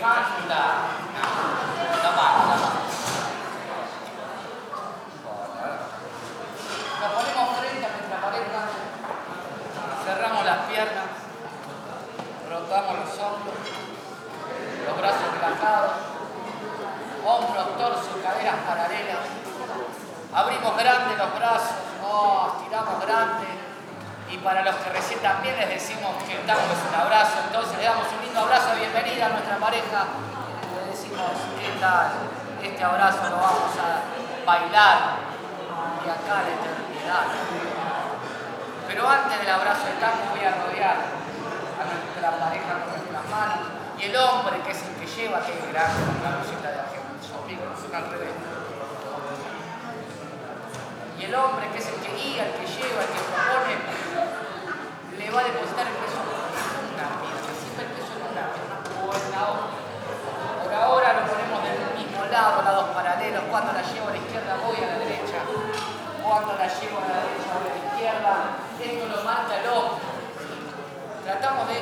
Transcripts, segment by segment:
Levanta. No pasa nada. Nos ponemos frente a nuestra pareja. Cerramos las piernas. Rotamos los hombros. Los brazos relajados. Hombros, torso, caderas paralelas. Abrimos grandes los brazos. Oh, estiramos grandes. Y para los que recién también les decimos que damos un abrazo. Entonces, le damos pareja. Le decimos, ¿qué tal? Este abrazo lo vamos a bailar y acá la eternidad. Pero antes del abrazo de tango voy a rodear a nuestra pareja con nuestras manos y el hombre que es el que lleva, que es la cosita de Argentina, y el hombre, que es el que guía, el que propone, le va a depositar el peso en una pierna, siempre el peso en una pierna o en la otra. Por ahora lo ponemos del mismo lado, lados paralelos, cuando la llevo a la izquierda voy a la derecha, cuando la llevo a la derecha voy a la izquierda, esto lo marca el hombre. Tratamos de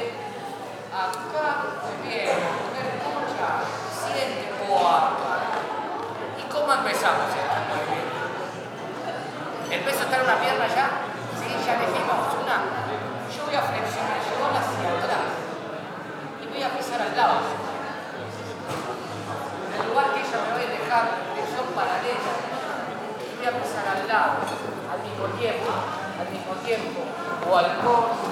acá, muy bien, poner mucha, siente. ¿Y cómo empezamos esta muy ¿El peso está en una pierna ya? Sí, ya Y voy a pisar al lado, al mismo tiempo, al mismo tiempo. O al corto